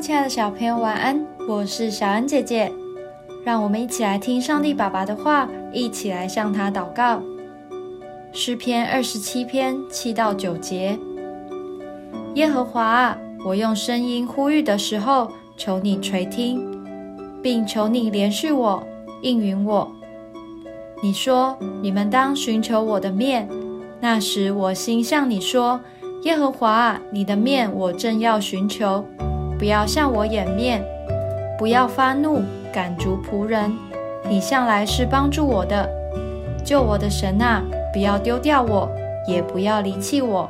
亲爱的小朋友，晚安！我是小恩姐姐，让我们一起来听上帝爸爸的话，一起来向他祷告。诗篇二十七篇七到九节：耶和华，我用声音呼吁的时候，求你垂听，并求你连续我，应允我。你说你们当寻求我的面，那时我心向你说：耶和华，你的面我正要寻求。不要向我掩面，不要发怒赶逐仆人。你向来是帮助我的，救我的神啊！不要丢掉我，也不要离弃我。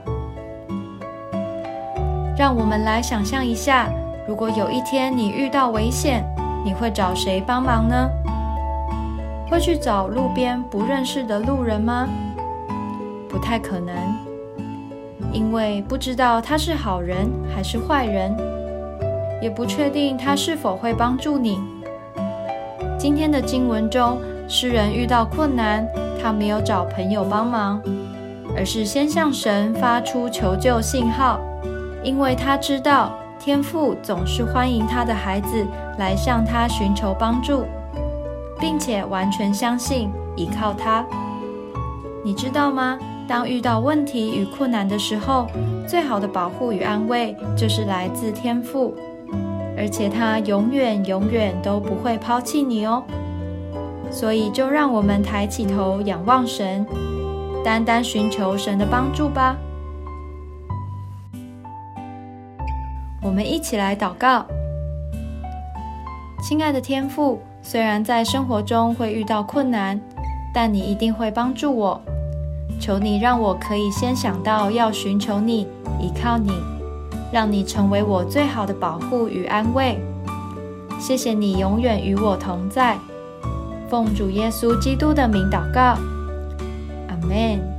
让我们来想象一下，如果有一天你遇到危险，你会找谁帮忙呢？会去找路边不认识的路人吗？不太可能，因为不知道他是好人还是坏人。也不确定他是否会帮助你。今天的经文中，诗人遇到困难，他没有找朋友帮忙，而是先向神发出求救信号，因为他知道天父总是欢迎他的孩子来向他寻求帮助，并且完全相信依靠他。你知道吗？当遇到问题与困难的时候，最好的保护与安慰就是来自天父。而且他永远永远都不会抛弃你哦，所以就让我们抬起头仰望神，单单寻求神的帮助吧。我们一起来祷告，亲爱的天父，虽然在生活中会遇到困难，但你一定会帮助我。求你让我可以先想到要寻求你，依靠你。让你成为我最好的保护与安慰。谢谢你永远与我同在。奉主耶稣基督的名祷告，阿门。